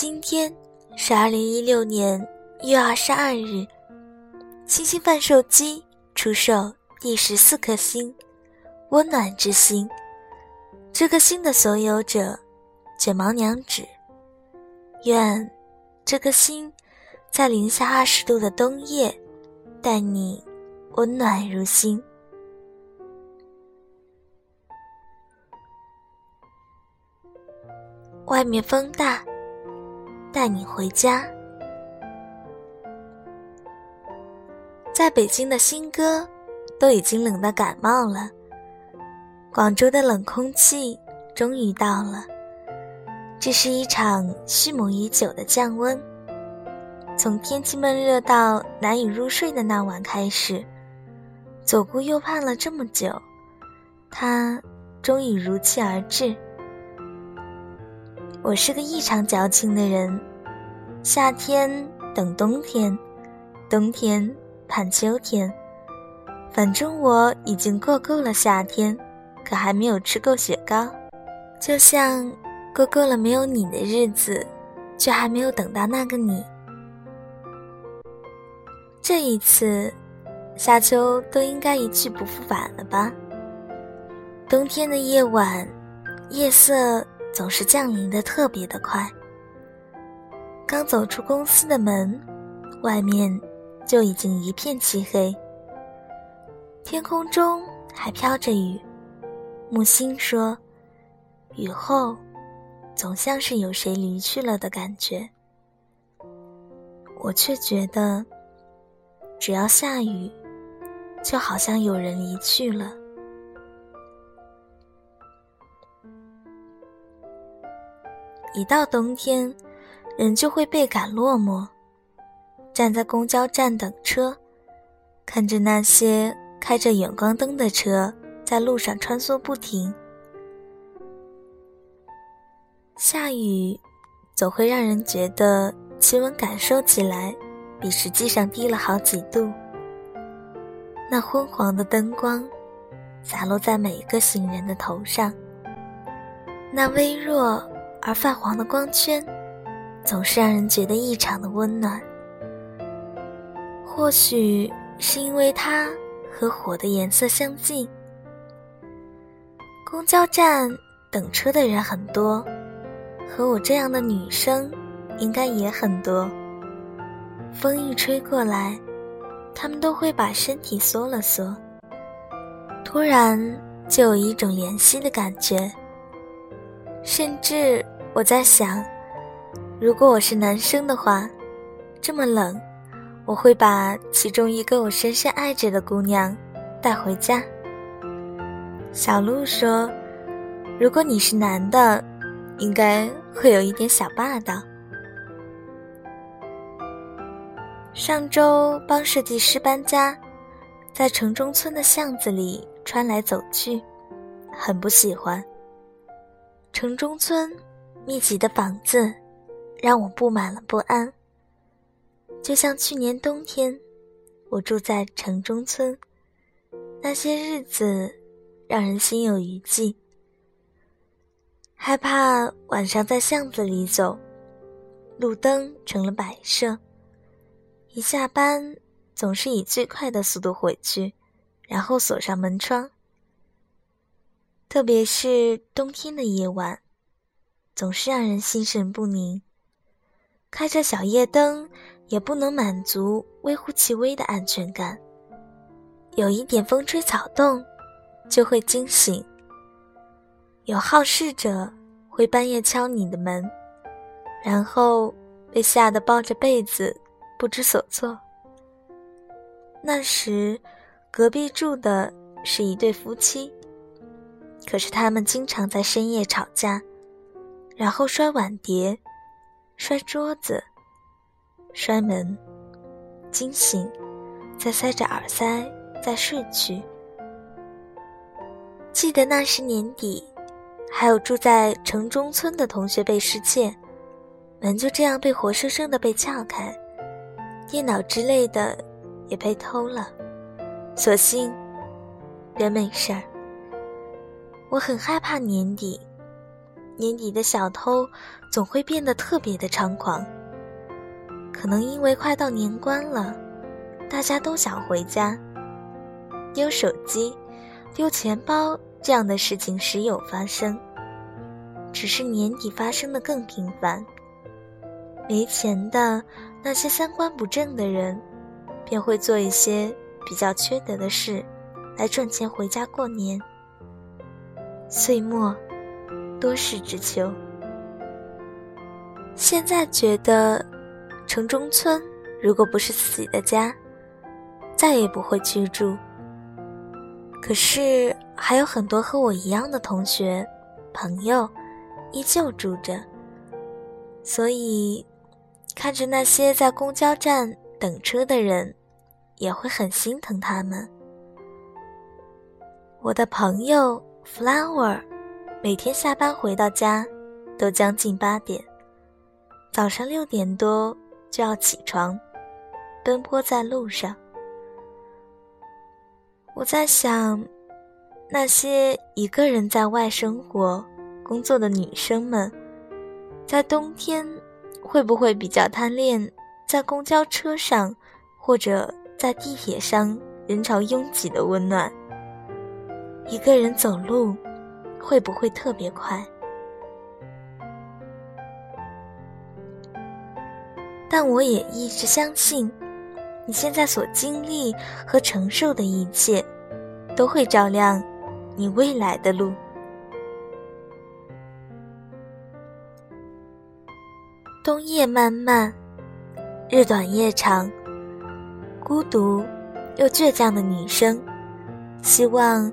今天是二零一六年一月二十二日，星星贩售机出售第十四颗星——温暖之星。这颗星的所有者，卷毛娘子。愿这颗星在零下二十度的冬夜，待你温暖如新。外面风大。带你回家。在北京的新歌都已经冷得感冒了。广州的冷空气终于到了。这是一场蓄谋已久的降温。从天气闷热到难以入睡的那晚开始，左顾右盼了这么久，它终于如期而至。我是个异常矫情的人，夏天等冬天，冬天盼秋天。反正我已经过够了夏天，可还没有吃够雪糕，就像过够了没有你的日子，却还没有等到那个你。这一次，夏秋都应该一去不复返了吧？冬天的夜晚，夜色。总是降临的特别的快。刚走出公司的门，外面就已经一片漆黑。天空中还飘着雨。木星说：“雨后，总像是有谁离去了的感觉。”我却觉得，只要下雨，就好像有人离去了。一到冬天，人就会倍感落寞。站在公交站等车，看着那些开着远光灯的车在路上穿梭不停。下雨，总会让人觉得气温感受起来比实际上低了好几度。那昏黄的灯光，洒落在每一个行人的头上，那微弱。而泛黄的光圈，总是让人觉得异常的温暖。或许是因为它和火的颜色相近。公交站等车的人很多，和我这样的女生应该也很多。风一吹过来，他们都会把身体缩了缩，突然就有一种怜惜的感觉。甚至我在想，如果我是男生的话，这么冷，我会把其中一个我深深爱着的姑娘带回家。小鹿说：“如果你是男的，应该会有一点小霸道。”上周帮设计师搬家，在城中村的巷子里穿来走去，很不喜欢。城中村密集的房子，让我布满了不安。就像去年冬天，我住在城中村，那些日子让人心有余悸。害怕晚上在巷子里走，路灯成了摆设。一下班，总是以最快的速度回去，然后锁上门窗。特别是冬天的夜晚，总是让人心神不宁。开着小夜灯也不能满足微乎其微的安全感。有一点风吹草动，就会惊醒。有好事者会半夜敲你的门，然后被吓得抱着被子不知所措。那时，隔壁住的是一对夫妻。可是他们经常在深夜吵架，然后摔碗碟、摔桌子、摔门，惊醒，再塞着耳塞再睡去。记得那时年底，还有住在城中村的同学被失窃，门就这样被活生生的被撬开，电脑之类的也被偷了，所幸人没事儿。我很害怕年底，年底的小偷总会变得特别的猖狂。可能因为快到年关了，大家都想回家。丢手机、丢钱包这样的事情时有发生，只是年底发生的更频繁。没钱的那些三观不正的人，便会做一些比较缺德的事，来赚钱回家过年。岁末，多事之秋。现在觉得，城中村如果不是自己的家，再也不会居住。可是还有很多和我一样的同学、朋友，依旧住着。所以，看着那些在公交站等车的人，也会很心疼他们。我的朋友。Flower，每天下班回到家，都将近八点。早上六点多就要起床，奔波在路上。我在想，那些一个人在外生活、工作的女生们，在冬天会不会比较贪恋在公交车上，或者在地铁上人潮拥挤的温暖？一个人走路，会不会特别快？但我也一直相信，你现在所经历和承受的一切，都会照亮你未来的路。冬夜漫漫，日短夜长，孤独又倔强的女生，希望。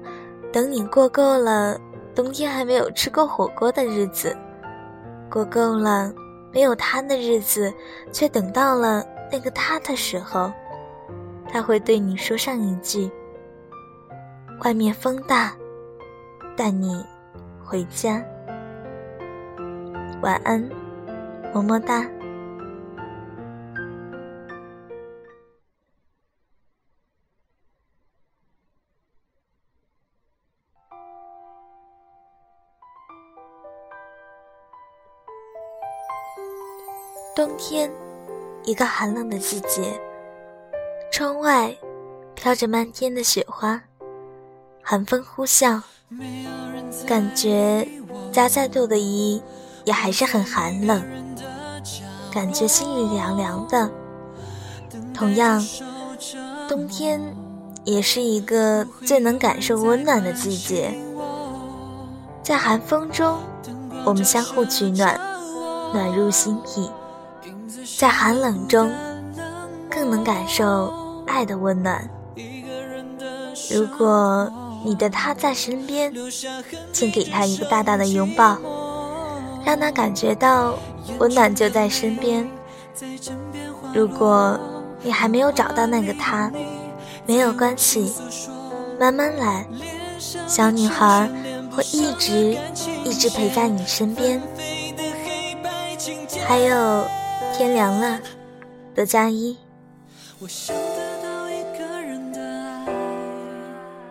等你过够了冬天还没有吃过火锅的日子，过够了没有他的日子，却等到了那个他的时候，他会对你说上一句：“外面风大，带你回家。”晚安，么么哒。冬天，一个寒冷的季节，窗外飘着漫天的雪花，寒风呼啸，感觉加再多的衣也还是很寒冷，感觉心里凉凉的。同样，冬天也是一个最能感受温暖的季节，在寒风中，我们相互取暖，暖入心底。在寒冷中，更能感受爱的温暖。如果你的他在身边，请给他一个大大的拥抱，让他感觉到温暖就在身边。如果你还没有找到那个他，没有关系，慢慢来，小女孩会一直一直陪在你身边。还有。天凉了，多加衣。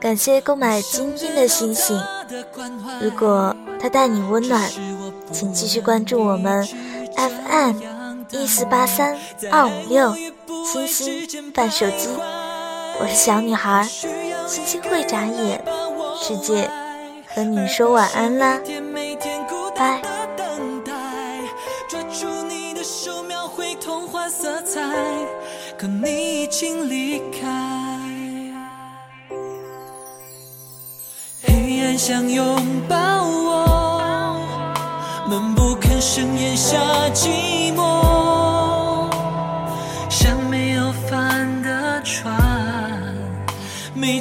感谢购买今天的星星。如果它带你温暖，请继续关注我们 FM 一四八三二五六星星伴手机。我是小女孩，星星会眨眼，世界和你说晚安啦，拜。色彩，可你已经离开。黑暗想拥抱我，闷不吭声咽下寂寞，像没有帆的船，没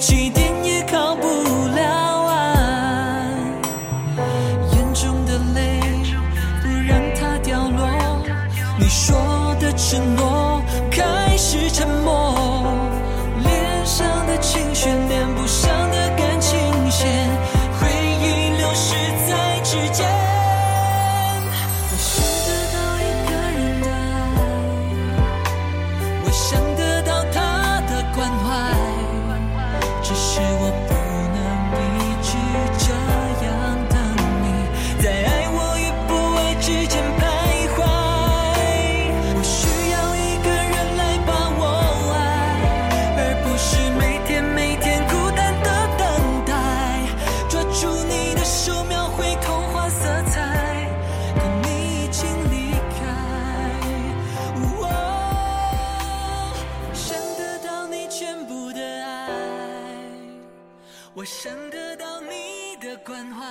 我想得到你的关怀，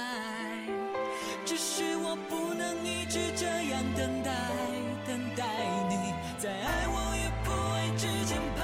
只是我不能一直这样等待，等待你在爱我与不爱之间徘徊。